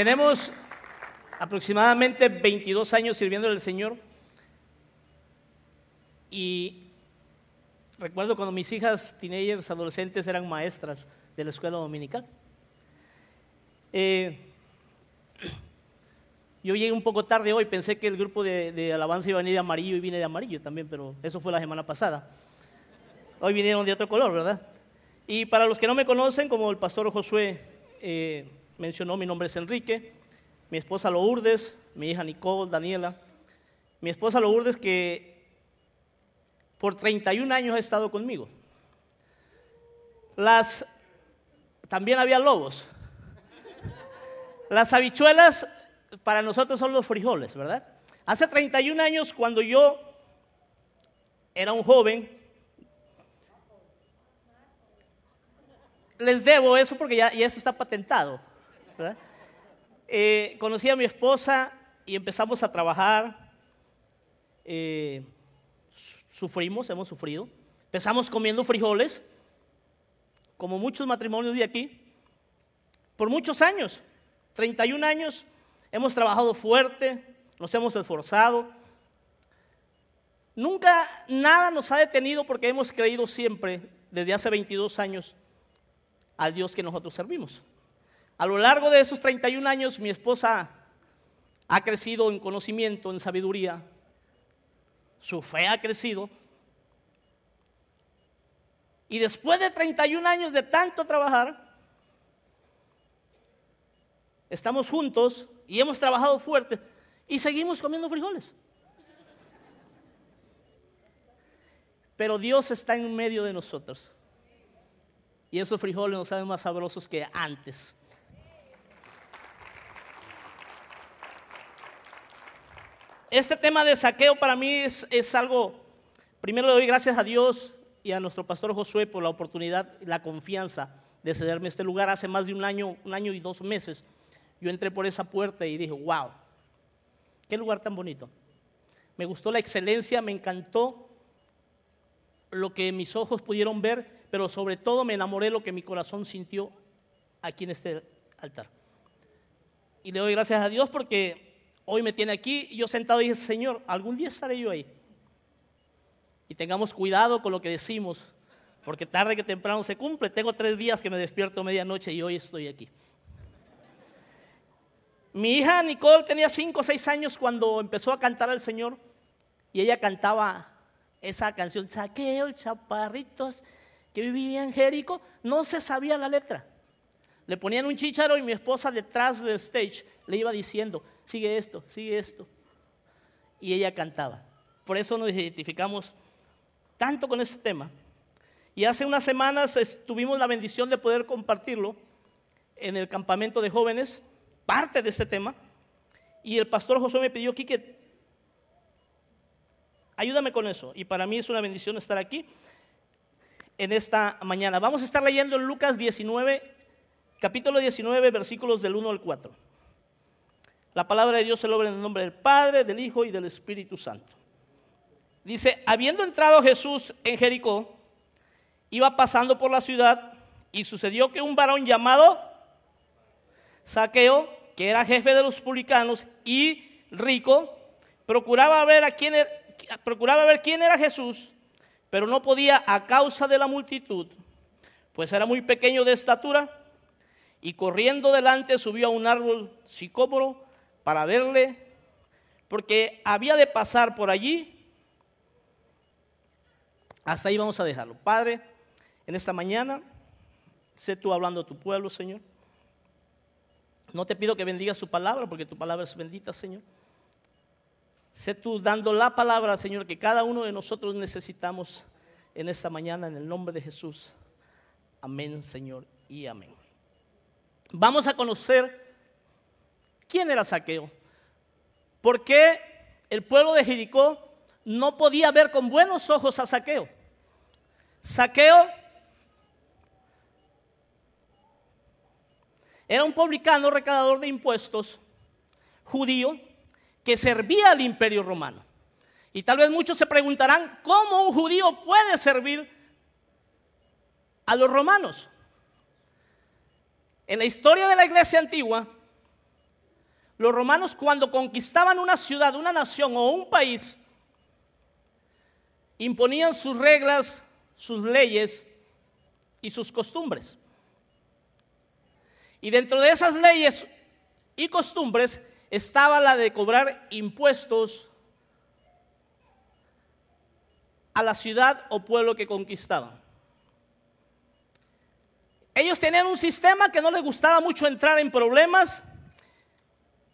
Tenemos aproximadamente 22 años sirviendo al Señor y recuerdo cuando mis hijas, teenagers, adolescentes eran maestras de la escuela dominical. Eh, yo llegué un poco tarde hoy, pensé que el grupo de, alabanza iba a venir de amarillo y vine de amarillo también, pero eso fue la semana pasada. Hoy vinieron de otro color, ¿verdad? Y para los que no me conocen, como el pastor Josué eh, mencionó, mi nombre es Enrique, mi esposa Lourdes, mi hija Nicole, Daniela. Mi esposa Lourdes que por 31 años ha estado conmigo. Las, también había lobos. Las habichuelas para nosotros son los frijoles, ¿verdad? Hace 31 años cuando yo era un joven, les debo eso porque ya, ya eso está patentado. Eh, conocí a mi esposa y empezamos a trabajar. Eh, sufrimos, hemos sufrido. Empezamos comiendo frijoles, como muchos matrimonios de aquí, por muchos años, 31 años, hemos trabajado fuerte, nos hemos esforzado. Nunca nada nos ha detenido porque hemos creído siempre, desde hace 22 años, al Dios que nosotros servimos. A lo largo de esos 31 años, mi esposa ha crecido en conocimiento, en sabiduría. Su fe ha crecido. Y después de 31 años de tanto trabajar, estamos juntos y hemos trabajado fuerte y seguimos comiendo frijoles. Pero Dios está en medio de nosotros. Y esos frijoles nos saben más sabrosos que antes. Este tema de saqueo para mí es, algo, primero le doy gracias a Dios y a nuestro pastor Josué por la oportunidad la confianza de cederme este lugar. Hace más de un año, un año y dos meses, yo entré por esa puerta y dije, wow, qué lugar tan bonito. Me gustó la excelencia, me encantó lo que mis ojos pudieron ver, pero sobre todo me enamoré de lo que mi corazón sintió aquí en este altar. Y le doy gracias a Dios porque hoy me tiene aquí, y yo sentado y dije, Señor, algún día estaré yo ahí. Y tengamos cuidado con lo que decimos, porque tarde que temprano se cumple. Tengo tres días que me despierto medianoche y hoy estoy aquí. Mi hija Nicole tenía cinco o seis años cuando empezó a cantar al Señor y ella cantaba esa canción, Saqueo, chaparritos que vivía en Jerico, no se sabía la letra. Le ponían un chicharo y mi esposa detrás del stage le iba diciendo, sigue esto, sigue esto. Y ella cantaba. Por eso nos identificamos tanto con este tema. Y hace unas semanas tuvimos la bendición de poder compartirlo en el campamento de jóvenes, parte de este tema. Y el pastor José me pidió, que ayúdame con eso. Y para mí es una bendición estar aquí en esta mañana. Vamos a estar leyendo en Lucas 19, capítulo 19, versículos del 1 al 4. La palabra de Dios se logra en el nombre del Padre, del Hijo y del Espíritu Santo. Dice, habiendo entrado Jesús en Jericó, iba pasando por la ciudad y sucedió que un varón llamado Saqueo, que era jefe de los publicanos y rico, procuraba ver a quién era, procuraba ver quién era Jesús, pero no podía a causa de la multitud, pues era muy pequeño de estatura y corriendo delante subió a un árbol sicómoro para verle, porque había de pasar por allí. Hasta ahí vamos a dejarlo. Padre, en esta mañana, sé tú hablando a tu pueblo, Señor. No te pido que bendiga su palabra, porque tu palabra es bendita, Señor. Sé tú dando la palabra, Señor, que cada uno de nosotros necesitamos en esta mañana, en el nombre de Jesús. Amén, Señor, y amén. Vamos a conocer quién era Saqueo. ¿Por qué el pueblo de Jericó no podía ver con buenos ojos a Saqueo? Saqueo era un publicano recaudador de impuestos judío que servía al imperio romano. Y tal vez muchos se preguntarán, ¿cómo un judío puede servir a los romanos? En la historia de la iglesia antigua, los romanos cuando conquistaban una ciudad, una nación o un país, imponían sus reglas, sus leyes y sus costumbres. Y dentro de esas leyes y costumbres estaba la de cobrar impuestos a la ciudad o pueblo que conquistaban. Ellos tenían un sistema que no les gustaba mucho entrar en problemas.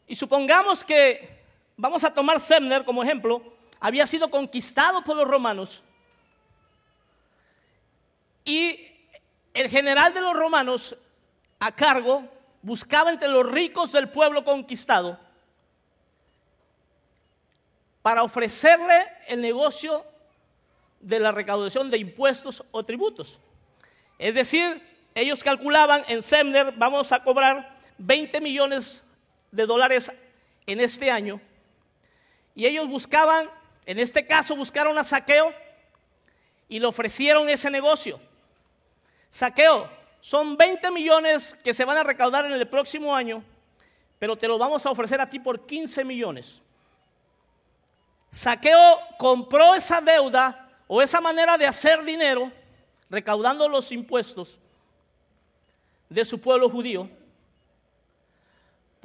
Y supongamos que, vamos a tomar Semner como ejemplo, había sido conquistado por los romanos. Y el general de los romanos a cargo buscaba entre los ricos del pueblo conquistado para ofrecerle el negocio de la recaudación de impuestos o tributos. Es decir, ellos calculaban en Semner, vamos a cobrar 20 millones de dólares en este año. Y ellos buscaban, en este caso buscaron a Saqueo y le ofrecieron ese negocio. Saqueo, son 20 millones que se van a recaudar en el próximo año, pero te lo vamos a ofrecer a ti por 15 millones. Saqueo compró esa deuda o esa manera de hacer dinero, recaudando los impuestos de su pueblo judío.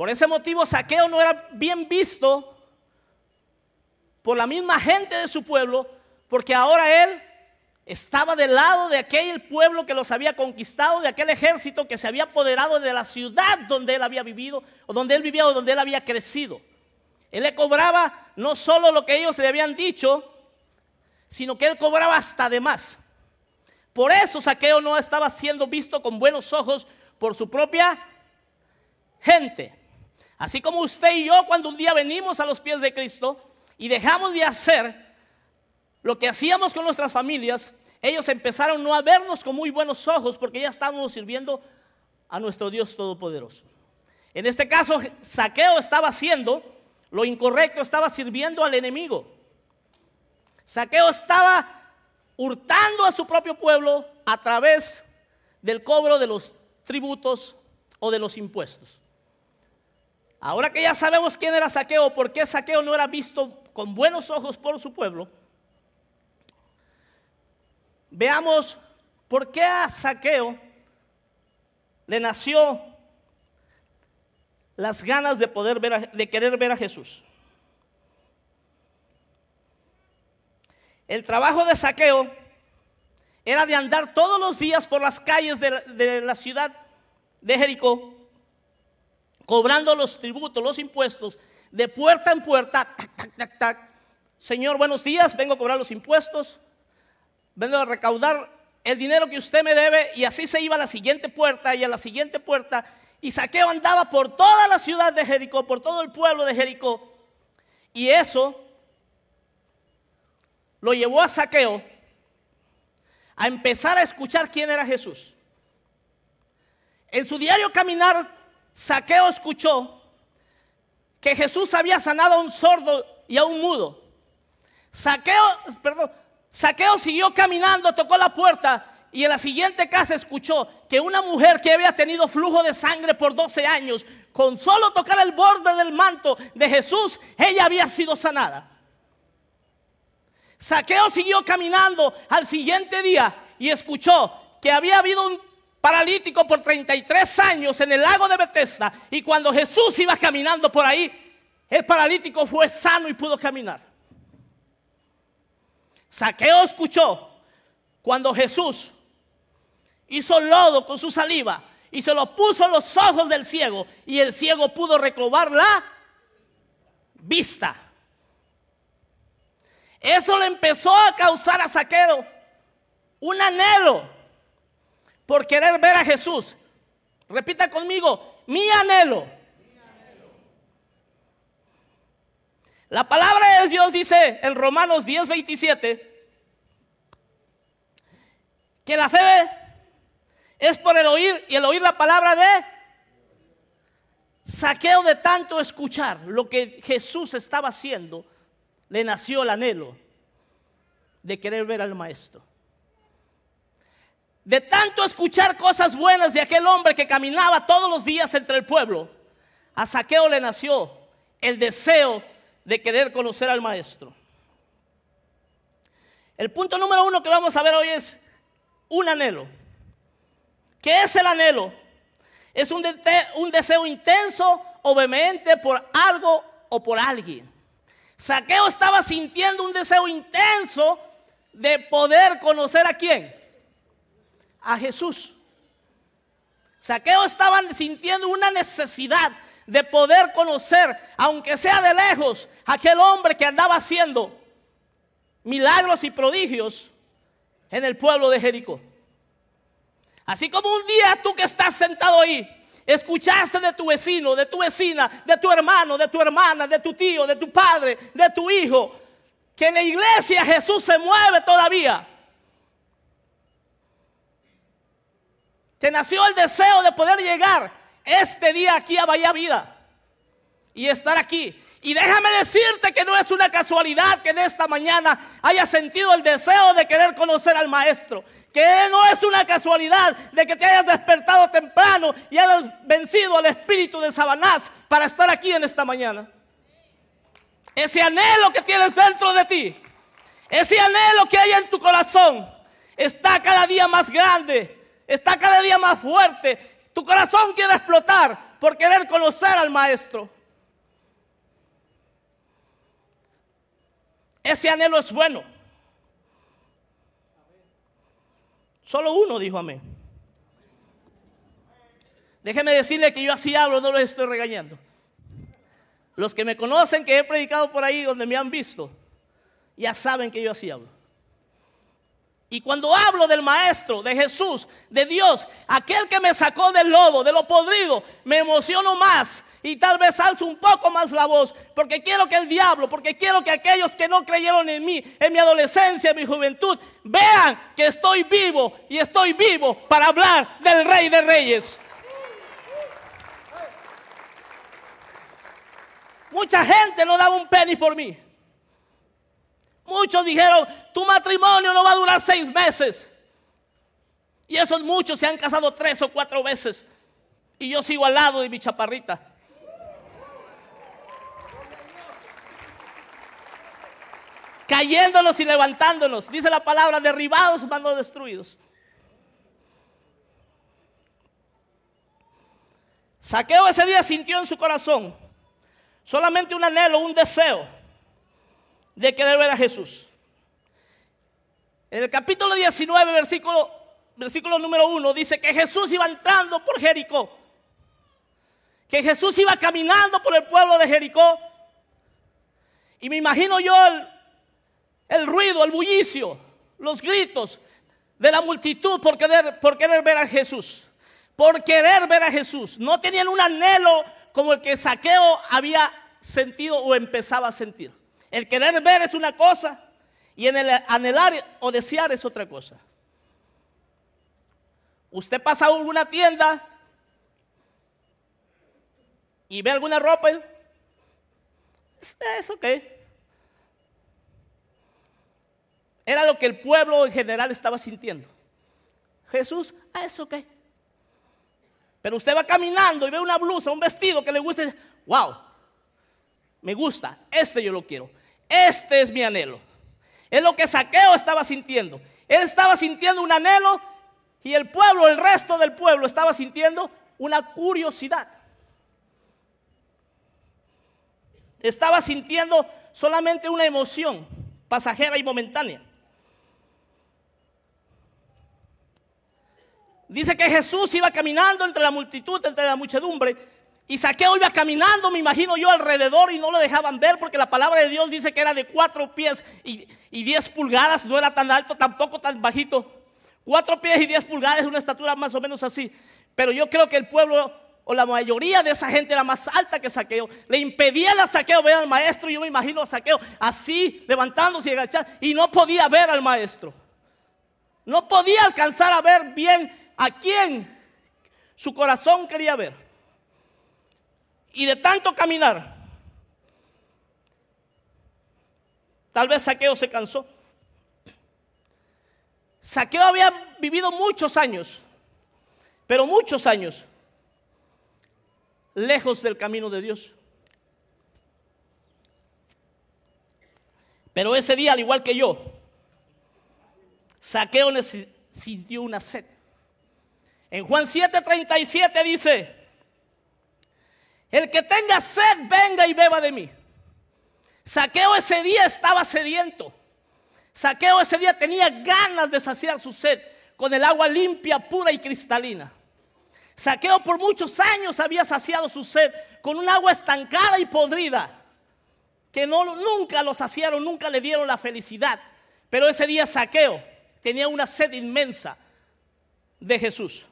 Por ese motivo, Saqueo no era bien visto por la misma gente de su pueblo, porque ahora él estaba del lado de aquel pueblo que los había conquistado, de aquel ejército que se había apoderado de la ciudad donde él había vivido, o donde él vivía, o donde él había crecido. Él le cobraba no solo lo que ellos le habían dicho, sino que él cobraba hasta de más. Por eso Saqueo no estaba siendo visto con buenos ojos por su propia gente. Así como usted y yo cuando un día venimos a los pies de Cristo y dejamos de hacer lo que hacíamos con nuestras familias, ellos empezaron no a vernos con muy buenos ojos porque ya estábamos sirviendo a nuestro Dios Todopoderoso. En este caso, Saqueo estaba haciendo lo incorrecto, estaba sirviendo al enemigo. Saqueo estaba hurtando a su propio pueblo a través del cobro de los tributos o de los impuestos. Ahora que ya sabemos quién era Saqueo, por qué Saqueo no era visto con buenos ojos por su pueblo, Veamos por qué a Saqueo le nació las ganas de poder ver de querer ver a Jesús. El trabajo de Saqueo era de andar todos los días por las calles de la, ciudad de Jericó, cobrando los tributos, los impuestos, de puerta en puerta, Señor, buenos días, vengo a cobrar los impuestos vengo a recaudar el dinero que usted me debe y así se iba a la siguiente puerta y a la siguiente puerta y Saqueo andaba por toda la ciudad de Jericó, por todo el pueblo de Jericó. Y eso lo llevó a Saqueo a empezar a escuchar quién era Jesús. En su diario caminar, Saqueo escuchó que Jesús había sanado a un sordo y a un mudo. Saqueo, perdón, Saqueo siguió caminando, tocó la puerta y en la siguiente casa escuchó que una mujer que había tenido flujo de sangre por 12 años, con solo tocar el borde del manto de Jesús, ella había sido sanada. Saqueo siguió caminando al siguiente día y escuchó que había habido un paralítico por 33 años en el lago de Bethesda y cuando Jesús iba caminando por ahí, el paralítico fue sano y pudo caminar. Saqueo escuchó cuando Jesús hizo lodo con su saliva y se lo puso en los ojos del ciego y el ciego pudo recobrar la vista. Eso le empezó a causar a Saqueo un anhelo por querer ver a Jesús. Repita conmigo, mi anhelo. La palabra de Dios dice en Romanos 10, 27 que la fe es por el oír y el oír la palabra de saqueo de tanto escuchar lo que Jesús estaba haciendo, le nació el anhelo de querer ver al maestro. De tanto escuchar cosas buenas de aquel hombre que caminaba todos los días entre el pueblo, a Saqueo le nació el deseo de querer conocer al maestro. El punto número uno que vamos a ver hoy es un anhelo. ¿Qué es el anhelo? Es un, deseo intenso o vehemente por algo o por alguien. Saqueo estaba sintiendo un deseo intenso de poder conocer a quién? A Jesús. Saqueo estaba sintiendo una necesidad de poder conocer, aunque sea de lejos, aquel hombre que andaba haciendo milagros y prodigios en el pueblo de Jericó. Así como un día tú que estás sentado ahí, escuchaste de tu vecino, de tu vecina, de tu hermano, de tu hermana, de tu tío, de tu padre, de tu hijo, que en la iglesia Jesús se mueve todavía. Te nació el deseo de poder llegar este día aquí a Bahía Vida y estar aquí. Y déjame decirte que no es una casualidad que en esta mañana haya sentido el deseo de querer conocer al Maestro. Que no es una casualidad de que te hayas despertado temprano y hayas vencido al espíritu de Sabanás para estar aquí en esta mañana. Ese anhelo que tienes dentro de ti, ese anhelo que hay en tu corazón, está cada día más grande, está cada día más fuerte. Tu corazón quiere explotar por querer conocer al Maestro. Ese anhelo es bueno. Solo uno dijo amén. Déjeme decirle que yo así hablo, no los estoy regañando. Los que me conocen, que he predicado por ahí donde me han visto, ya saben que yo así hablo. Y cuando hablo del Maestro, de Jesús, de Dios, aquel que me sacó del lodo, de lo podrido, me emociono más y tal vez alzo un poco más la voz, porque quiero que el diablo, porque quiero que aquellos que no creyeron en mí, en mi adolescencia, en mi juventud, vean que estoy vivo y estoy vivo para hablar del Rey de Reyes. Mucha gente no daba un penny por mí. Muchos dijeron, tu matrimonio no va a durar seis meses. Y esos muchos se han casado tres o cuatro veces. Y yo sigo al lado de mi chaparrita. Cayéndonos y levantándonos. Dice la palabra, derribados, mando destruidos. Saqueo ese día sintió en su corazón solamente un anhelo, un deseo de querer ver a Jesús. En el capítulo 19, versículo, versículo número 1, dice que Jesús iba entrando por Jericó. Que Jesús iba caminando por el pueblo de Jericó. Y me imagino yo el, el ruido, el bullicio, los gritos de la multitud querer, por querer ver a Jesús. Por querer ver a Jesús. No tenían un anhelo como el que Saqueo había sentido o empezaba a sentir. El querer ver es una cosa y en el anhelar o desear es otra cosa. Usted pasa a alguna tienda y ve alguna ropa. Es ok. Era lo que el pueblo en general estaba sintiendo. Jesús, ah, es ok. Pero usted va caminando y ve una blusa, un vestido que le guste. Wow, me gusta, este yo lo quiero. Este es mi anhelo. Es lo que Saqueo estaba sintiendo. Él estaba sintiendo un anhelo y el pueblo, el resto del pueblo estaba sintiendo una curiosidad. Estaba sintiendo solamente una emoción pasajera y momentánea. Dice que Jesús iba caminando entre la multitud, entre la muchedumbre, y Saqueo iba caminando, me imagino yo, alrededor y no lo dejaban ver porque la palabra de Dios dice que era de cuatro pies y, diez pulgadas, no era tan alto, tampoco tan bajito. Cuatro pies y diez pulgadas una estatura más o menos así. Pero yo creo que el pueblo o la mayoría de esa gente era más alta que Saqueo. Le impedían a Saqueo ver al maestro. Y yo me imagino a Saqueo así, levantándose y agachando. Y no podía ver al maestro. No podía alcanzar a ver bien a quién su corazón quería ver. Y de tanto caminar, tal vez Saqueo se cansó. Saqueo había vivido muchos años, pero muchos años, lejos del camino de Dios. Pero ese día, al igual que yo, Saqueo sintió una sed. En Juan 7:37 dice, el que tenga sed, venga y beba de mí. Saqueo ese día estaba sediento. Saqueo ese día tenía ganas de saciar su sed con el agua limpia, pura y cristalina. Saqueo por muchos años había saciado su sed con un agua estancada y podrida, que no, nunca lo saciaron, nunca le dieron la felicidad. Pero ese día Saqueo tenía una sed inmensa de Jesús.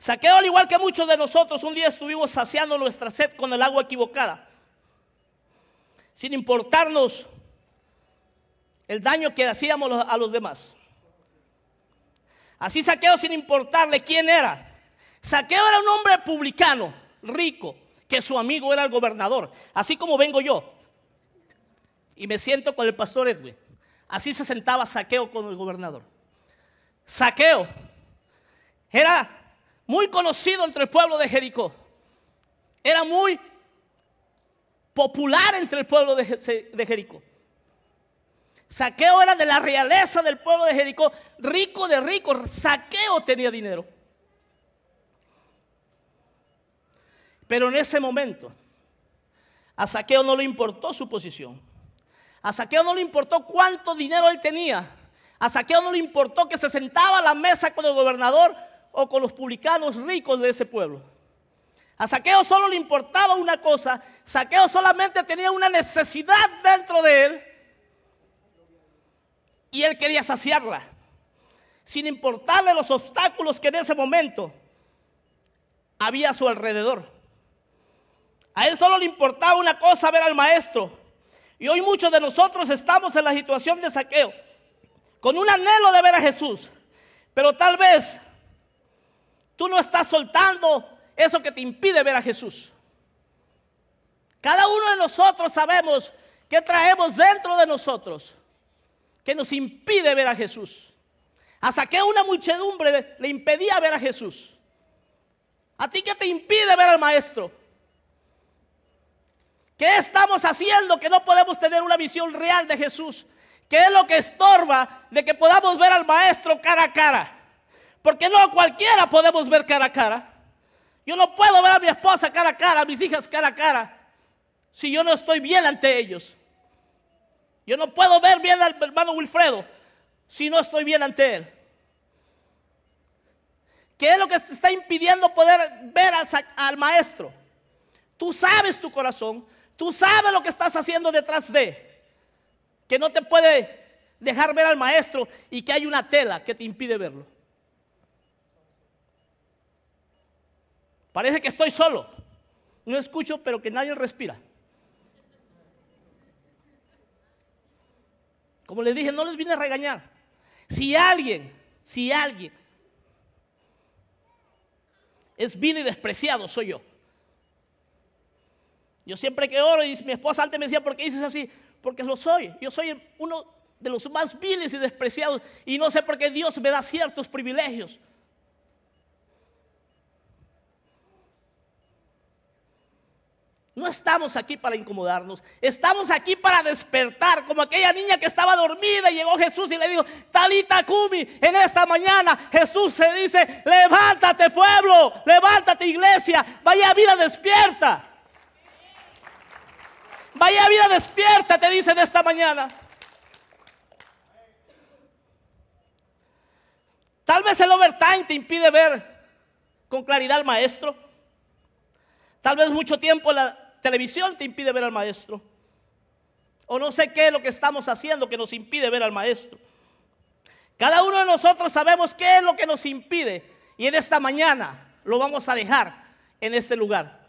Saqueo, al igual que muchos de nosotros, un día estuvimos saciando nuestra sed con el agua equivocada, sin importarnos el daño que hacíamos a los demás. Así Saqueo sin importarle quién era. Saqueo era un hombre publicano, rico, que su amigo era el gobernador, así como vengo yo. Y me siento con el pastor Edwin. Así se sentaba Saqueo con el gobernador. Saqueo era muy conocido entre el pueblo de Jericó. Era muy popular entre el pueblo de Jericó. Saqueo era de la realeza del pueblo de Jericó, rico de rico. Saqueo tenía dinero. Pero en ese momento, a Saqueo no le importó su posición. A Saqueo no le importó cuánto dinero él tenía. A Saqueo no le importó que se sentaba a la mesa con el gobernador o con los publicanos ricos de ese pueblo. A Saqueo solo le importaba una cosa. Saqueo solamente tenía una necesidad dentro de él y él quería saciarla, sin importarle los obstáculos que en ese momento había a su alrededor. A él solo le importaba una cosa, ver al maestro. Y hoy muchos de nosotros estamos en la situación de saqueo, con un anhelo de ver a Jesús. Pero tal vez tú no estás soltando eso que te impide ver a Jesús. Cada uno de nosotros sabemos que traemos dentro de nosotros que nos impide ver a Jesús. A Saqueo una muchedumbre le impedía ver a Jesús. ¿A ti qué te impide ver al maestro? ¿Qué estamos haciendo que no podemos tener una visión real de Jesús? ¿Qué es lo que estorba de que podamos ver al maestro cara a cara? Porque no cualquiera podemos ver cara a cara. Yo no puedo ver a mi esposa cara a cara, a mis hijas cara a cara, si yo no estoy bien ante ellos. Yo no puedo ver bien al hermano Wilfredo si no estoy bien ante él. ¿Qué es lo que te está impidiendo poder ver al, al, maestro? Tú sabes tu corazón, tú sabes lo que estás haciendo detrás de, que no te puede dejar ver al maestro y que hay una tela que te impide verlo. Parece que estoy solo, no escucho, pero que nadie respira. Como les dije, no les vine a regañar. Si alguien, si alguien es vil y despreciado, soy yo. Yo siempre que oro y mi esposa antes me decía, ¿por qué dices así? Porque lo soy. Yo soy uno de los más viles y despreciados y no sé por qué Dios me da ciertos privilegios. No estamos aquí para incomodarnos, estamos aquí para despertar, como aquella niña que estaba dormida y llegó Jesús y le dijo, Talita Kumi, en esta mañana Jesús se dice, levántate pueblo, levántate iglesia, vaya vida despierta. Vaya vida despierta, te dice de esta mañana. Tal vez el overtime te impide ver con claridad al maestro. Tal vez mucho tiempo la televisión te impide ver al maestro. O no sé qué es lo que estamos haciendo que nos impide ver al maestro. Cada uno de nosotros sabemos qué es lo que nos impide. Y en esta mañana lo vamos a dejar en este lugar.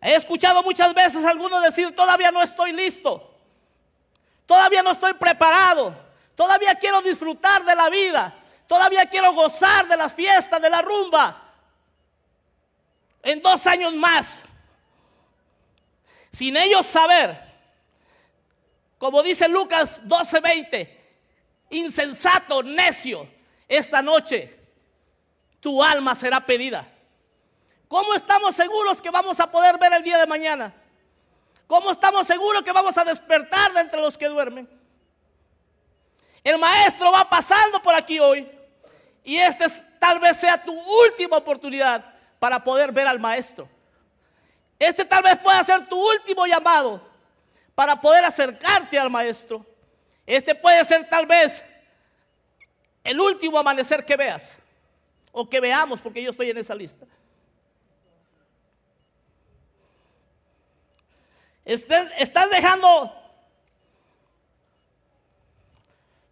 He escuchado muchas veces a algunos decir, todavía no estoy listo. Todavía no estoy preparado. Todavía quiero disfrutar de la vida. Todavía quiero gozar de la fiesta, de la rumba en dos años más, sin ellos saber, como dice Lucas 12:20, insensato, necio, esta noche tu alma será pedida. ¿Cómo estamos seguros que vamos a poder ver el día de mañana? ¿Cómo estamos seguros que vamos a despertar de entre los que duermen? El maestro va pasando por aquí hoy y esta tal vez sea tu última oportunidad para poder ver al maestro. Este tal vez pueda ser tu último llamado para poder acercarte al maestro. Este puede ser tal vez el último amanecer que veas o que veamos porque yo estoy en esa lista. Estás dejando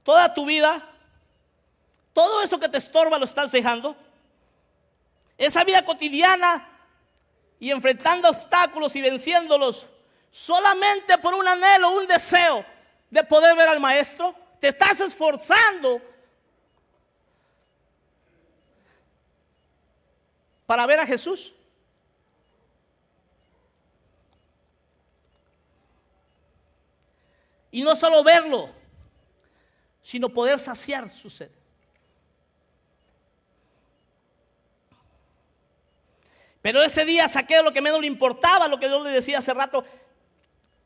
toda tu vida, todo eso que te estorba lo estás dejando. Esa vida cotidiana y enfrentando obstáculos y venciéndolos solamente por un anhelo, un deseo de poder ver al maestro. Te estás esforzando para ver a Jesús. Y no solo verlo, sino poder saciar su sed. Pero ese día saqué lo que menos le importaba, lo que yo le decía hace rato,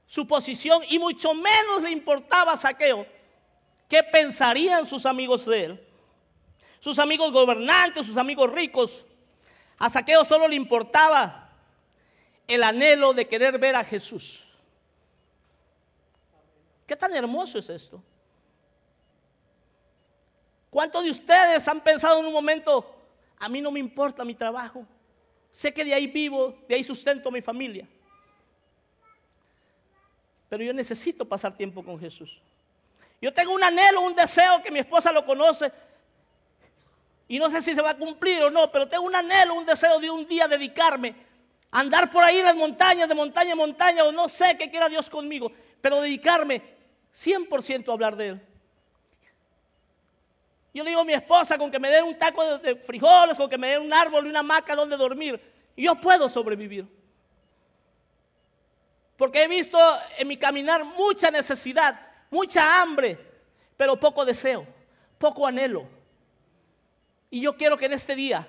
su posición, y mucho menos le importaba a Saqueo qué pensarían sus amigos de él, sus amigos gobernantes, sus amigos ricos. A Saqueo solo le importaba el anhelo de querer ver a Jesús. ¿Qué tan hermoso es esto? ¿Cuántos de ustedes han pensado en un momento, a mí no me importa mi trabajo? Sé que de ahí vivo, de ahí sustento a mi familia. Pero yo necesito pasar tiempo con Jesús. Yo tengo un anhelo, un deseo que mi esposa lo conoce. Y no sé si se va a cumplir o no, pero tengo un anhelo, un deseo de un día dedicarme a andar por ahí en las montañas, de montaña en montaña, o no sé qué quiera Dios conmigo, pero dedicarme 100% a hablar de Él. Yo le digo a mi esposa, con que me den un taco de, frijoles, con que me den un árbol y una hamaca donde dormir, yo puedo sobrevivir. Porque he visto en mi caminar mucha necesidad, mucha hambre, pero poco deseo, poco anhelo. Y yo quiero que en este día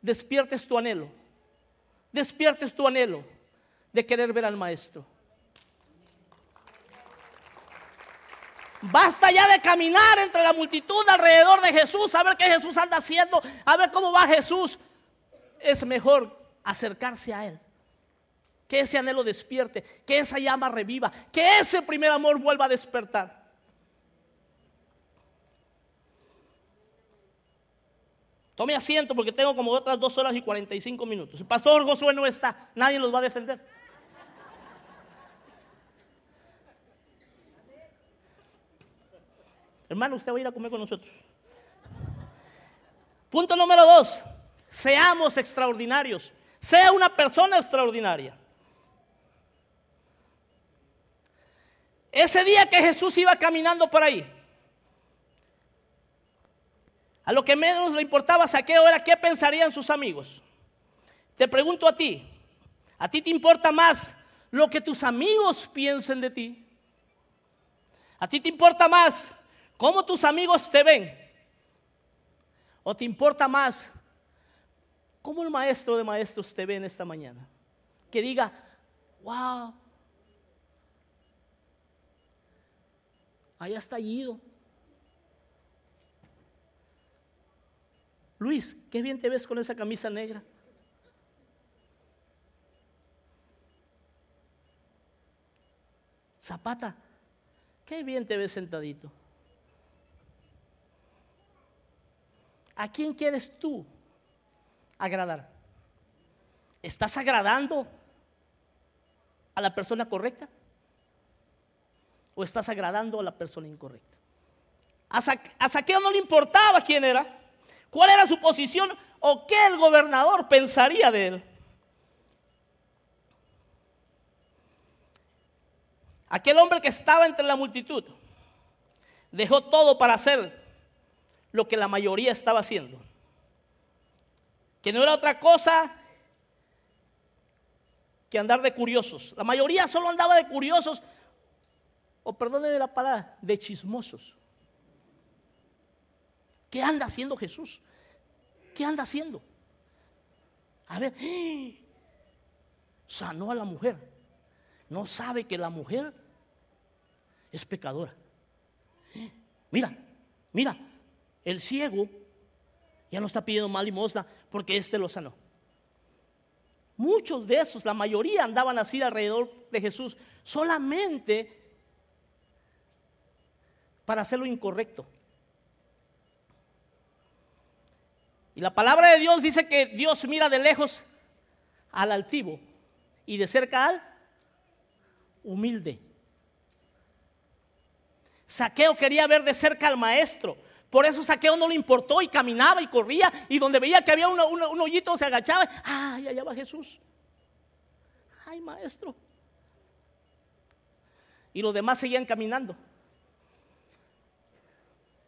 despiertes tu anhelo, despiertes tu anhelo de querer ver al Maestro. Basta ya de caminar entre la multitud alrededor de Jesús, a ver qué Jesús anda haciendo, a ver cómo va Jesús. Es mejor acercarse a Él. Que ese anhelo despierte, que esa llama reviva, que ese primer amor vuelva a despertar. Tome asiento porque tengo como otras dos horas y 45 minutos. El pastor Josué no está, nadie los va a defender. Hermano, usted va a ir a comer con nosotros. Punto número dos, seamos extraordinarios. Sea una persona extraordinaria. Ese día que Jesús iba caminando por ahí, a lo que menos le importaba Saqueo era qué pensarían sus amigos. Te pregunto a ti, ¿a ti te importa más lo que tus amigos piensen de ti? ¿A ti te importa más cómo tus amigos te ven? ¿O te importa más cómo el maestro de maestros te ve en esta mañana? Que diga, wow, allá está ido. Luis, qué bien te ves con esa camisa negra. Zapata, qué bien te ves sentadito. ¿A quién quieres tú agradar? ¿Estás agradando a la persona correcta? ¿O estás agradando a la persona incorrecta? A, Saqueo no le importaba quién era, cuál era su posición o qué el gobernador pensaría de él. Aquel hombre que estaba entre la multitud dejó todo para hacer lo que la mayoría estaba haciendo. Que no era otra cosa que andar de curiosos. La mayoría solo andaba de curiosos, o perdónenme la palabra, de chismosos. ¿Qué anda haciendo Jesús? ¿Qué anda haciendo? A ver, sanó a la mujer. No sabe que la mujer es pecadora. Mira, mira, el ciego ya no está pidiendo más limosna porque éste lo sanó. Muchos de esos, la mayoría andaban así alrededor de Jesús, solamente para hacer lo incorrecto. Y la palabra de Dios dice que Dios mira de lejos al altivo y de cerca al humilde. Saqueo quería ver de cerca al maestro. Por eso Saqueo no le importó y caminaba y corría y donde veía que había un, hoyito se agachaba. Ay, allá va Jesús. Ay, maestro. Y los demás seguían caminando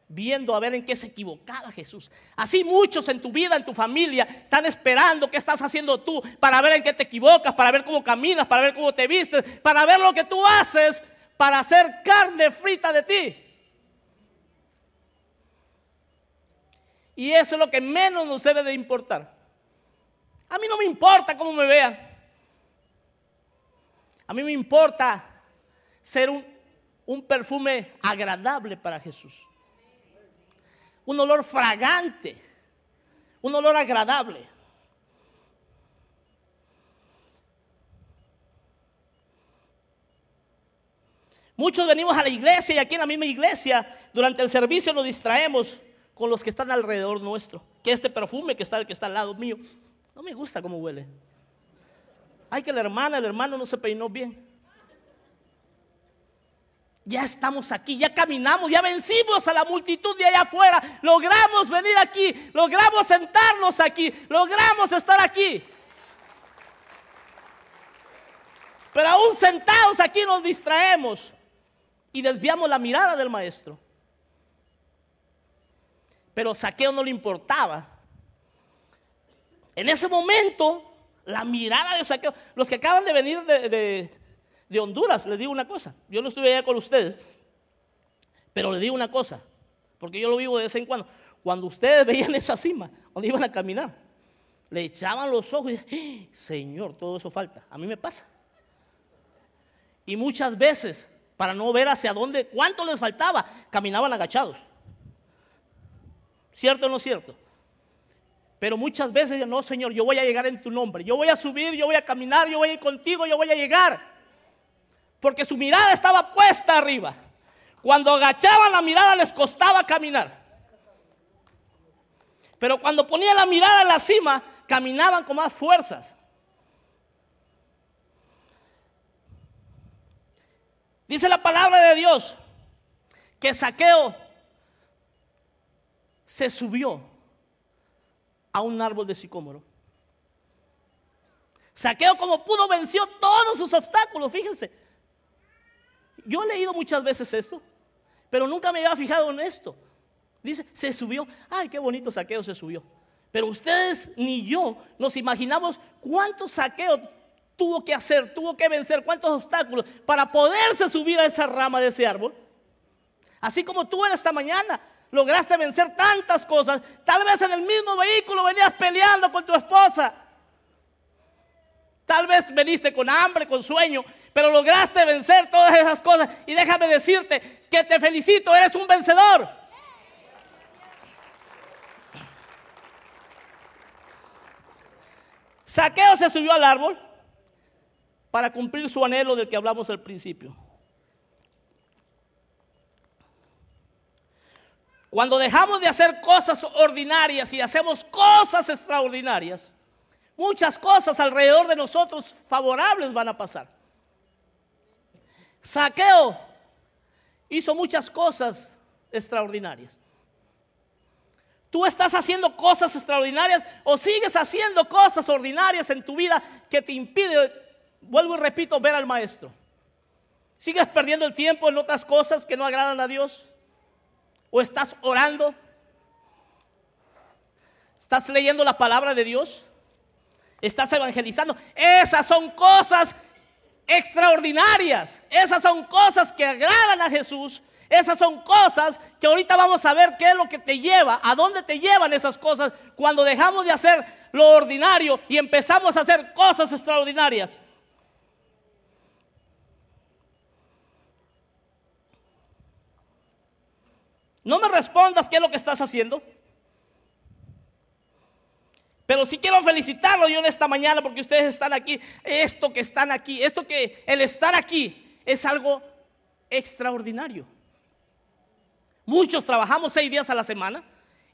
viendo a ver en qué se equivocaba Jesús. Así muchos en tu vida, en tu familia, están esperando qué estás haciendo tú para ver en qué te equivocas, para ver cómo caminas, para ver cómo te vistes, para ver lo que tú haces para hacer carne frita de ti. Y eso es lo que menos nos debe de importar. A mí no me importa cómo me vean. A mí me importa ser un, un perfume agradable para Jesús un olor fragante, un olor agradable. Muchos venimos a la iglesia y aquí en la misma iglesia, durante el servicio nos distraemos con los que están alrededor nuestro. Que este perfume que está, el que está al lado mío, no me gusta cómo huele. Ay, que la hermana, el hermano no se peinó bien ya estamos aquí, ya caminamos, ya vencimos a la multitud de allá afuera, logramos venir aquí, logramos sentarnos aquí, logramos estar aquí. Pero aún sentados aquí nos distraemos y desviamos la mirada del maestro. Pero Saqueo no le importaba. En ese momento, la mirada de Saqueo, los que acaban de venir de de Honduras, les digo una cosa, yo no estuve allá con ustedes, pero les digo una cosa, porque yo lo vivo de vez en cuando. Cuando ustedes veían esa cima, donde iban a caminar, le echaban los ojos y ¡Ah, Señor, todo eso falta. A mí me pasa. Y muchas veces, para no ver hacia dónde, cuánto les faltaba, caminaban agachados. ¿Cierto o no cierto? Pero muchas veces, no, Señor, yo voy a llegar en tu nombre. Yo voy a subir, yo voy a caminar, yo voy a ir contigo, yo voy a llegar porque su mirada estaba puesta arriba. Cuando agachaban la mirada les costaba caminar. Pero cuando ponían la mirada en la cima, caminaban con más fuerzas. Dice la palabra de Dios que Saqueo se subió a un árbol de sicómoro. Saqueo como pudo venció todos sus obstáculos, fíjense. Yo he leído muchas veces esto, pero nunca me había fijado en esto. Dice, se subió. Ay, qué bonito saqueo se subió. Pero ustedes ni yo nos imaginamos cuántos saqueos tuvo que hacer, tuvo que vencer, cuántos obstáculos para poderse subir a esa rama de ese árbol. Así como tú en esta mañana lograste vencer tantas cosas, tal vez en el mismo vehículo venías peleando con tu esposa. Tal vez veniste con hambre, con sueño, pero lograste vencer todas esas cosas. Y déjame decirte que te felicito, eres un vencedor. Saqueo se subió al árbol para cumplir su anhelo del que hablamos al principio. Cuando dejamos de hacer cosas ordinarias y hacemos cosas extraordinarias, muchas cosas alrededor de nosotros favorables van a pasar. Saqueo hizo muchas cosas extraordinarias. Tú estás haciendo cosas extraordinarias o sigues haciendo cosas ordinarias en tu vida que te impide, vuelvo y repito, ver al maestro. ¿Sigues perdiendo el tiempo en otras cosas que no agradan a Dios? ¿O estás orando? ¿Estás leyendo la palabra de Dios? ¿Estás evangelizando? Esas son cosas extraordinarias. Esas son cosas que agradan a Jesús Esas son cosas que ahorita vamos a ver qué es lo que te lleva, a dónde te llevan esas cosas cuando dejamos de hacer lo ordinario y empezamos a hacer cosas extraordinarias. No me respondas qué es lo que estás haciendo. Pero sí quiero felicitarlo yo en esta mañana porque ustedes están aquí. Esto que están aquí, esto que el estar aquí es algo extraordinario. Muchos trabajamos seis días a la semana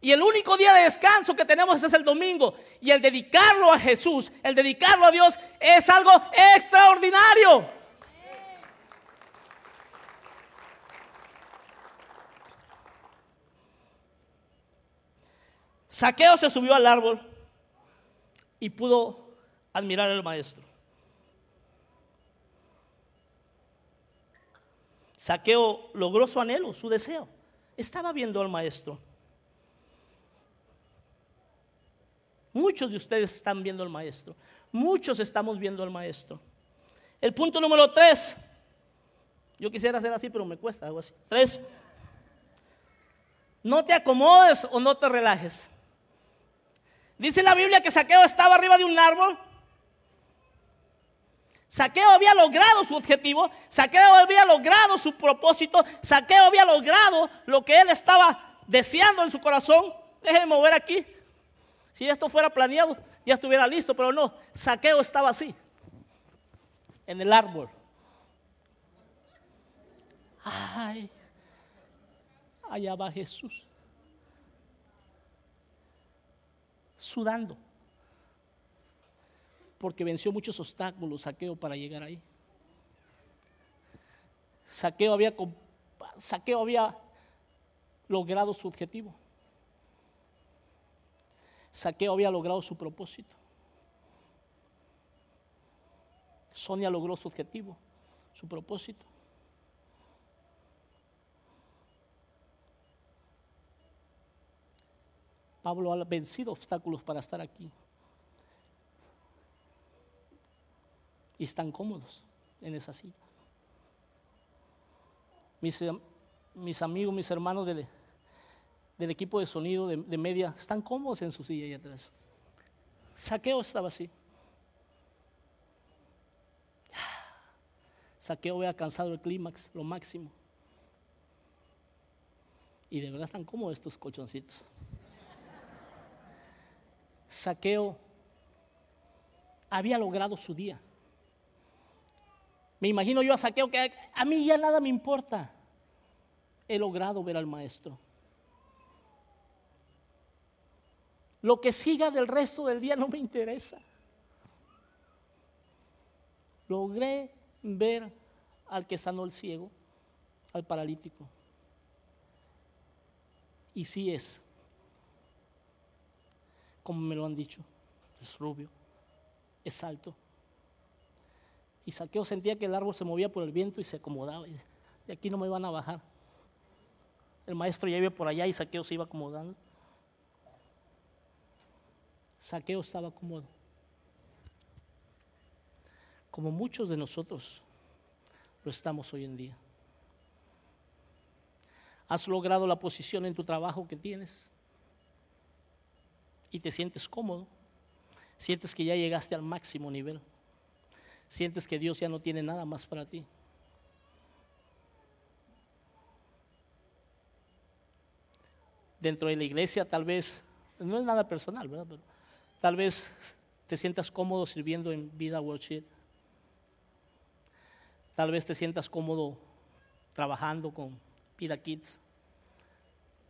y el único día de descanso que tenemos es el domingo. Y el dedicarlo a Jesús, el dedicarlo a Dios es algo extraordinario. Saqueo se subió al árbol y pudo admirar al maestro. Saqueo logró su anhelo, su deseo. Estaba viendo al maestro. Muchos de ustedes están viendo al maestro. Muchos estamos viendo al maestro. El punto número tres. Yo quisiera hacer así, pero me cuesta algo así. Tres. No te acomodes o no te relajes. Dice la Biblia que Saqueo estaba arriba de un árbol Saqueo había logrado su objetivo, Saqueo había logrado su propósito, Saqueo había logrado lo que él estaba deseando en su corazón. Déjenme mover aquí. Si esto fuera planeado, ya estuviera listo, pero no. Saqueo estaba así, en el árbol. Ay, allá va Jesús, sudando porque venció muchos obstáculos, saqueo para llegar ahí. Saqueo había, saqueo había logrado su objetivo. Saqueo había logrado su propósito. Sonia logró su objetivo, su propósito. Pablo ha vencido obstáculos para estar aquí. y están cómodos en esa silla. Mis, mis amigos, mis hermanos del, equipo de sonido de, media están cómodos en su silla ahí atrás. Saqueo estaba así. Saqueo había alcanzado el clímax, lo máximo. Y de verdad están cómodos estos colchoncitos. Saqueo había logrado su día. Me imagino yo a Saqueo que a mí ya nada me importa. He logrado ver al maestro. Lo que siga del resto del día no me interesa. Logré ver al que sanó el ciego, al paralítico. Y sí es, como me lo han dicho, es rubio, es alto, y Saqueo sentía que el árbol se movía por el viento y se acomodaba. Y de aquí no me iban a bajar. El maestro ya iba por allá y Saqueo se iba acomodando. Saqueo estaba cómodo. Como muchos de nosotros lo estamos hoy en día. Has logrado la posición en tu trabajo que tienes y te sientes cómodo. Sientes que ya llegaste al máximo nivel sientes que Dios ya no tiene nada más para ti. Dentro de la iglesia tal vez, no es nada personal, ¿verdad? tal vez te sientas cómodo sirviendo en vida worship. Tal vez te sientas cómodo trabajando con Vida Kids.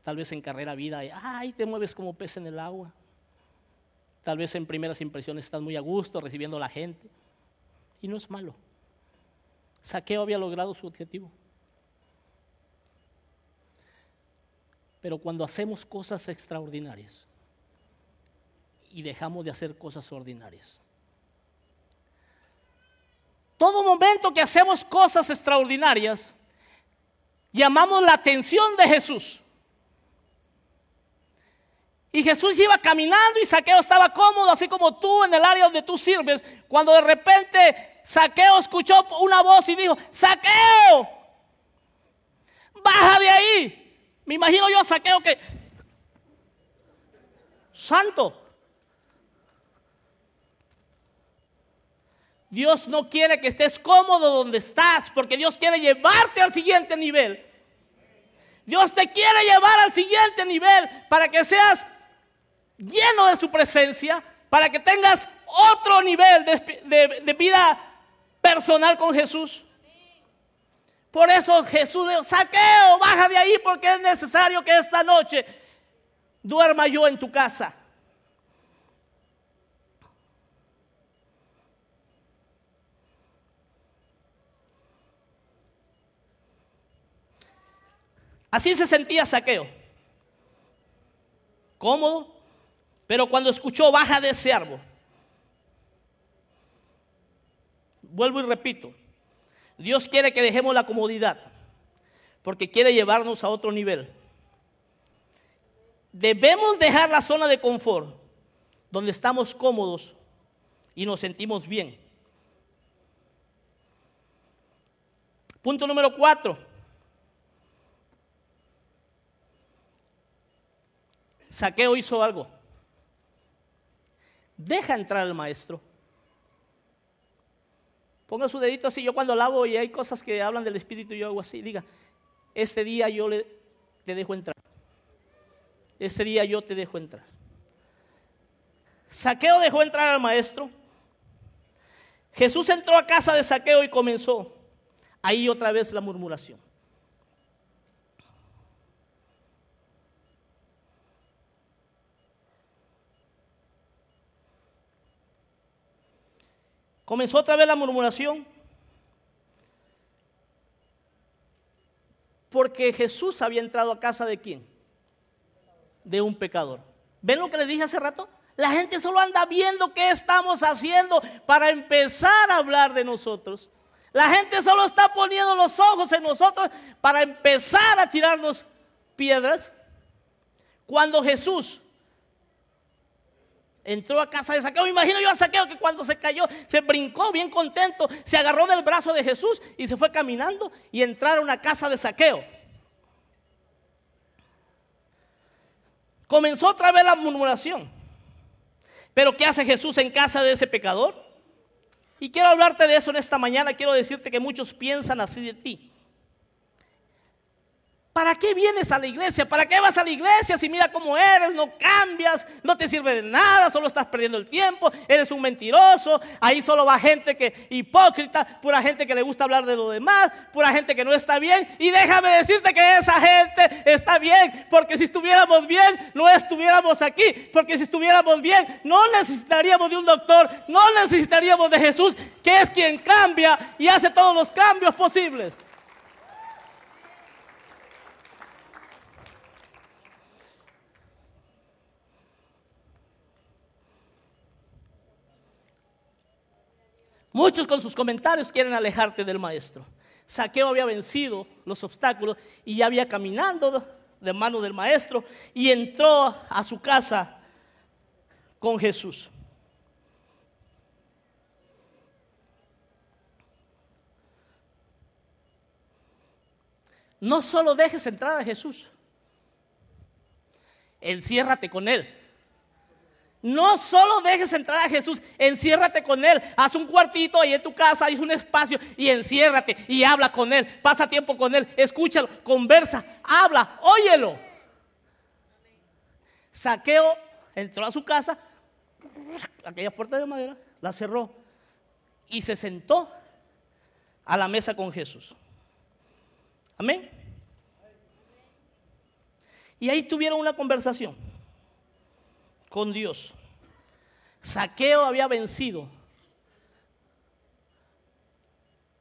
Tal vez en carrera vida, ay, te mueves como pez en el agua. Tal vez en primeras impresiones estás muy a gusto recibiendo a la gente. Y no es malo. Saqueo había logrado su objetivo. Pero cuando hacemos cosas extraordinarias y dejamos de hacer cosas ordinarias, todo momento que hacemos cosas extraordinarias, llamamos la atención de Jesús. Y Jesús iba caminando y Saqueo estaba cómodo, así como tú en el área donde tú sirves, cuando de repente Saqueo escuchó una voz y dijo, Saqueo, baja de ahí. Me imagino yo saqueo que, santo, Dios no quiere que estés cómodo donde estás, porque Dios quiere llevarte al siguiente nivel. Dios te quiere llevar al siguiente nivel para que seas lleno de su presencia, para que tengas otro nivel de, vida personal con Jesús. Por eso Jesús dijo, saqueo, baja de ahí porque es necesario que esta noche duerma yo en tu casa. Así se sentía Saqueo. Cómodo, pero cuando escuchó baja de ese árbol. Vuelvo y repito, Dios quiere que dejemos la comodidad, porque quiere llevarnos a otro nivel. Debemos dejar la zona de confort, donde estamos cómodos y nos sentimos bien. Punto número cuatro. Saqueo hizo algo. Deja entrar al maestro. Ponga su dedito así. Yo cuando lavo y hay cosas que hablan del Espíritu, yo hago así. Diga, este día yo le, te dejo entrar. Este día yo te dejo entrar. Saqueo dejó entrar al maestro. Jesús entró a casa de Saqueo y comenzó ahí otra vez la murmuración. Comenzó otra vez la murmuración. Porque Jesús había entrado a casa de quién? De un pecador. ¿Ven lo que les dije hace rato? La gente solo anda viendo qué estamos haciendo para empezar a hablar de nosotros. La gente solo está poniendo los ojos en nosotros para empezar a tirarnos piedras. Cuando Jesús Entró a casa de Saqueo. Me imagino yo a Saqueo que cuando se cayó, se brincó bien contento, se agarró del brazo de Jesús y se fue caminando y entraron a casa de Saqueo. Comenzó otra vez la murmuración. Pero ¿qué hace Jesús en casa de ese pecador? Y quiero hablarte de eso en esta mañana. Quiero decirte que muchos piensan así de ti. ¿Para qué vienes a la iglesia? ¿Para qué vas a la iglesia si mira cómo eres, no cambias, no te sirve de nada, solo estás perdiendo el tiempo, eres un mentiroso, ahí solo va gente que hipócrita, pura gente que le gusta hablar de lo demás, pura gente que no está bien. Y déjame decirte que esa gente está bien, porque si estuviéramos bien, no estuviéramos aquí, porque si estuviéramos bien, no necesitaríamos de un doctor, no necesitaríamos de Jesús, que es quien cambia y hace todos los cambios posibles. Muchos con sus comentarios quieren alejarte del maestro. Saqueo había vencido los obstáculos y ya había caminando de mano del maestro y entró a su casa con Jesús. No solo dejes entrar a Jesús, enciérrate con Él. No solo dejes entrar a Jesús, enciérrate con Él. Haz un cuartito ahí en tu casa, haz un espacio y enciérrate y habla con Él. Pasa tiempo con Él, escúchalo, conversa, habla, óyelo. Saqueo entró a su casa, aquella puerta de madera, la cerró y se sentó a la mesa con Jesús. Amén. Y ahí tuvieron una conversación con Dios. Saqueo había vencido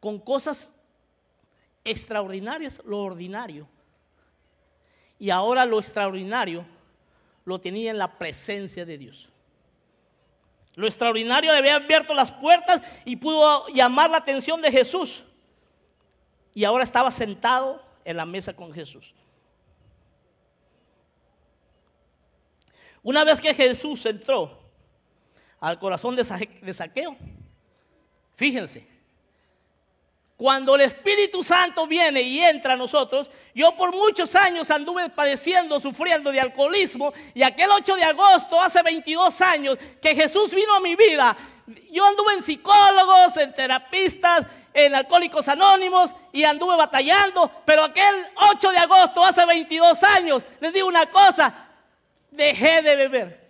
con cosas extraordinarias lo ordinario. Y ahora lo extraordinario lo tenía en la presencia de Dios. Lo extraordinario había abierto las puertas y pudo llamar la atención de Jesús. Y ahora estaba sentado en la mesa con Jesús. Una vez que Jesús entró al corazón de Saqueo, fíjense, Cuando el Espíritu Santo viene y entra a nosotros, yo por muchos años anduve padeciendo, sufriendo de alcoholismo y aquel 8 de agosto, hace 22 años, que Jesús vino a mi vida, yo anduve en psicólogos, en terapistas, en alcohólicos anónimos y anduve batallando, pero aquel 8 de agosto, hace 22 años, les digo una cosa, dejé de beber.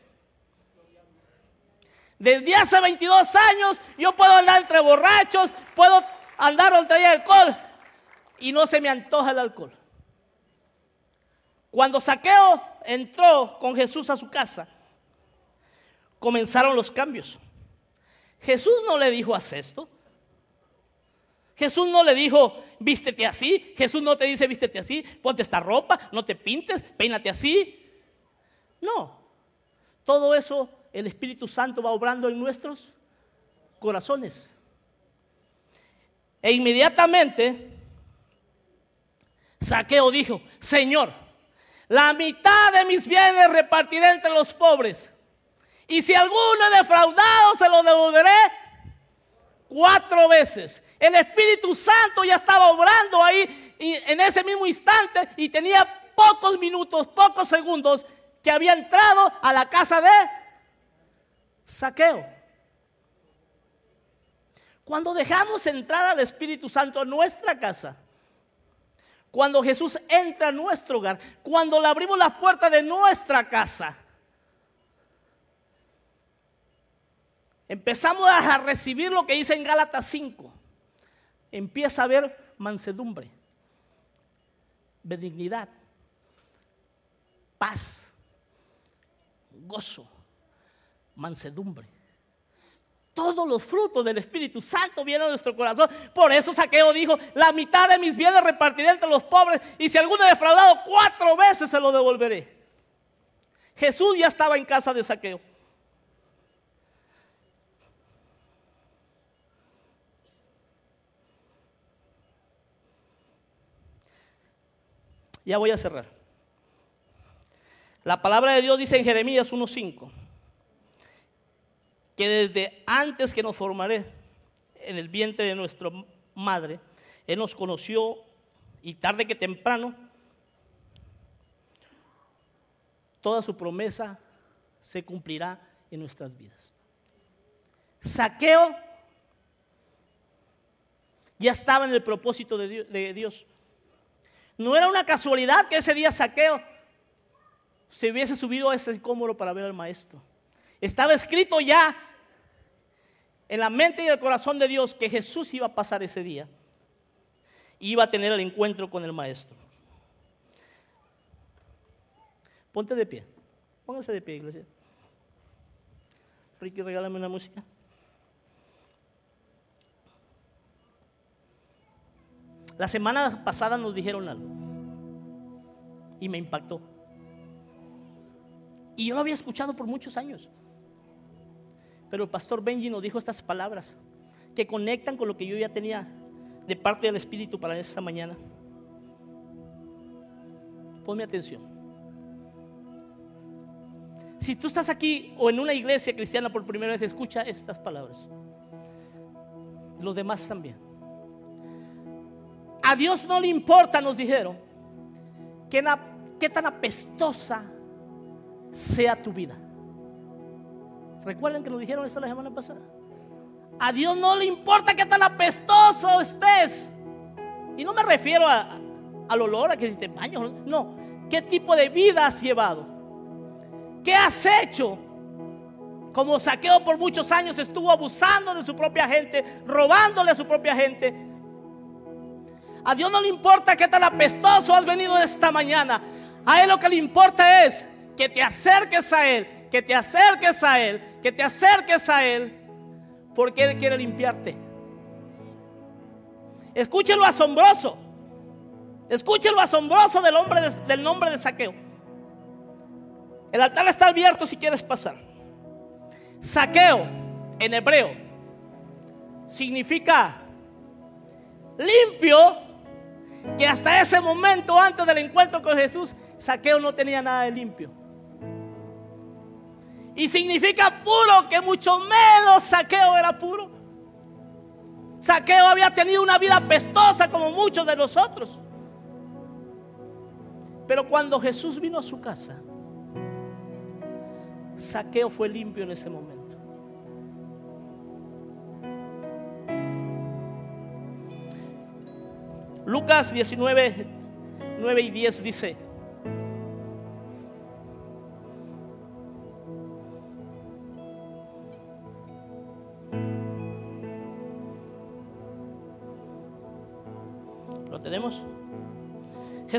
Desde hace 22 años yo puedo andar entre borrachos, puedo andar traer alcohol y no se me antoja el alcohol. Cuando Saqueo entró con Jesús a su casa, comenzaron los cambios. Jesús no le dijo, haz esto. Jesús no le dijo, vístete así. Jesús no te dice, vístete así, ponte esta ropa, no te pintes, peínate así. No. Todo eso el Espíritu Santo va obrando en nuestros corazones. E inmediatamente Saqueo dijo, Señor, la mitad de mis bienes repartiré entre los pobres. Y si alguno es defraudado, se lo devolveré cuatro veces. El Espíritu Santo ya estaba obrando ahí en ese mismo instante y tenía pocos minutos, pocos segundos que había entrado a la casa de Saqueo. Cuando dejamos entrar al Espíritu Santo a nuestra casa, cuando Jesús entra a nuestro hogar, cuando le abrimos la puerta de nuestra casa, empezamos a recibir lo que dice en Gálatas 5. Empieza a haber mansedumbre, benignidad, paz, gozo, mansedumbre todos los frutos del Espíritu Santo vienen a nuestro corazón. Por eso Saqueo dijo, la mitad de mis bienes repartiré entre los pobres y si alguno ha defraudado cuatro veces se lo devolveré. Jesús ya estaba en casa de Saqueo. Ya voy a cerrar. La palabra de Dios dice en Jeremías 1.5 que desde antes que nos formaré en el vientre de nuestra madre, Él nos conoció y tarde que temprano, toda su promesa se cumplirá en nuestras vidas. Saqueo ya estaba en el propósito de Dios. No era una casualidad que ese día Saqueo se hubiese subido a ese cómodo para ver al maestro. Estaba escrito ya en la mente y el corazón de Dios que Jesús iba a pasar ese día. Iba a tener el encuentro con el maestro. Ponte de pie. Póngase de pie, iglesia. Ricky, regálame una música. La semana pasada nos dijeron algo y me impactó. Y yo lo había escuchado por muchos años. Pero el pastor Benji nos dijo estas palabras que conectan con lo que yo ya tenía de parte del Espíritu para esta mañana. Ponme atención. Si tú estás aquí o en una iglesia cristiana por primera vez, escucha estas palabras. Los demás también. A Dios no le importa, nos dijeron, que, tan apestosa sea tu vida. Recuerden que nos dijeron esto la semana pasada. A Dios no le importa que tan apestoso estés. Y no me refiero a, al olor, a que si te bañas. No. ¿Qué tipo de vida has llevado? ¿Qué has hecho? Como saqueo por muchos años estuvo abusando de su propia gente, robándole a su propia gente. A Dios no le importa qué tan apestoso has venido esta mañana. A Él lo que le importa es que te acerques a Él que te acerques a Él, que te acerques a Él, porque Él quiere limpiarte. Escuchen lo asombroso. Escuchen lo asombroso del, del nombre de Saqueo. El altar está abierto si quieres pasar. Saqueo en hebreo significa limpio, que hasta ese momento antes del encuentro con Jesús, Saqueo no tenía nada de limpio. Y significa puro, que mucho menos saqueo era puro. Saqueo había tenido una vida pestosa como muchos de nosotros. Pero cuando Jesús vino a su casa, Saqueo fue limpio en ese momento. Lucas 19, 9 y 10 dice,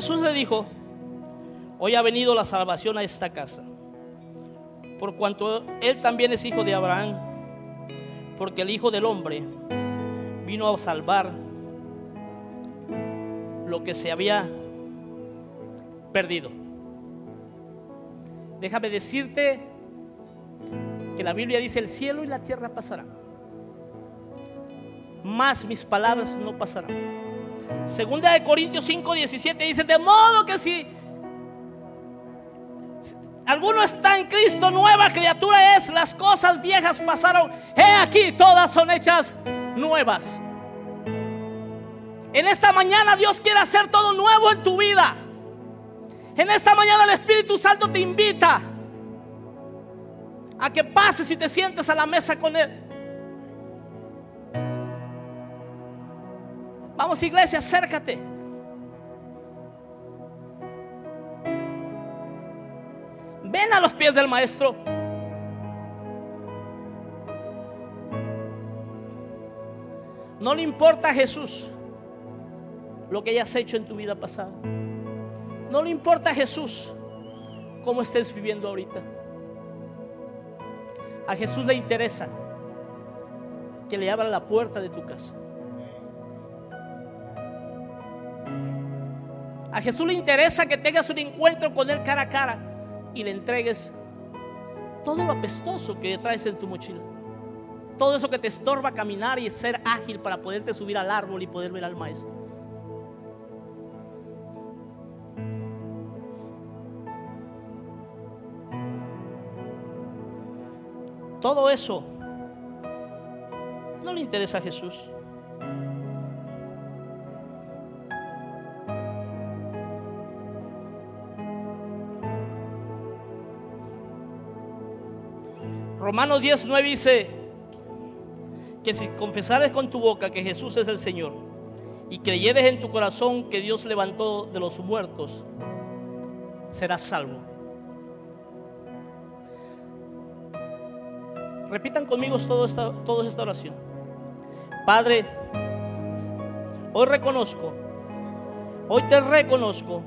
Jesús le dijo, hoy ha venido la salvación a esta casa, por cuanto él también es hijo de Abraham, porque el Hijo del Hombre vino a salvar lo que se había perdido. Déjame decirte que la Biblia dice el cielo y la tierra pasarán. Más mis palabras no pasarán. Segunda de Corintios 5, 17 dice, de modo que si alguno está en Cristo, nueva criatura es, las cosas viejas pasaron, he aquí, todas son hechas nuevas. En esta mañana Dios quiere hacer todo nuevo en tu vida. En esta mañana el Espíritu Santo te invita a que pases y te sientes a la mesa con Él. Vamos iglesia, acércate. Ven a los pies del Maestro. No le importa a Jesús lo que hayas hecho en tu vida pasada. No le importa a Jesús cómo estés viviendo ahorita. A Jesús le interesa que le abra la puerta de tu casa. A Jesús le interesa que tengas un encuentro con Él cara a cara y le entregues todo lo apestoso que traes en tu mochila. Todo eso que te estorba caminar y ser ágil para poderte subir al árbol y poder ver al maestro. Todo eso no le interesa a Jesús. Romanos 19 dice que si confesares con tu boca que Jesús es el Señor y creyeres en tu corazón que Dios levantó de los muertos, serás salvo. Repitan conmigo toda esta, toda esta oración. Padre, hoy reconozco, hoy te reconozco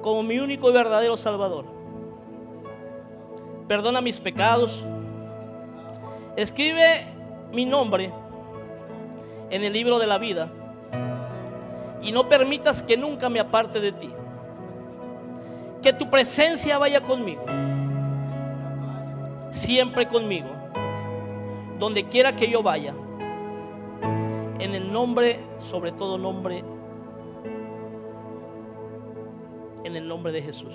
como mi único y verdadero Salvador. Perdona mis pecados. Escribe mi nombre en el libro de la vida y no permitas que nunca me aparte de ti. Que tu presencia vaya conmigo siempre conmigo, donde quiera que yo vaya, en el nombre, sobre todo nombre, en el nombre de Jesús.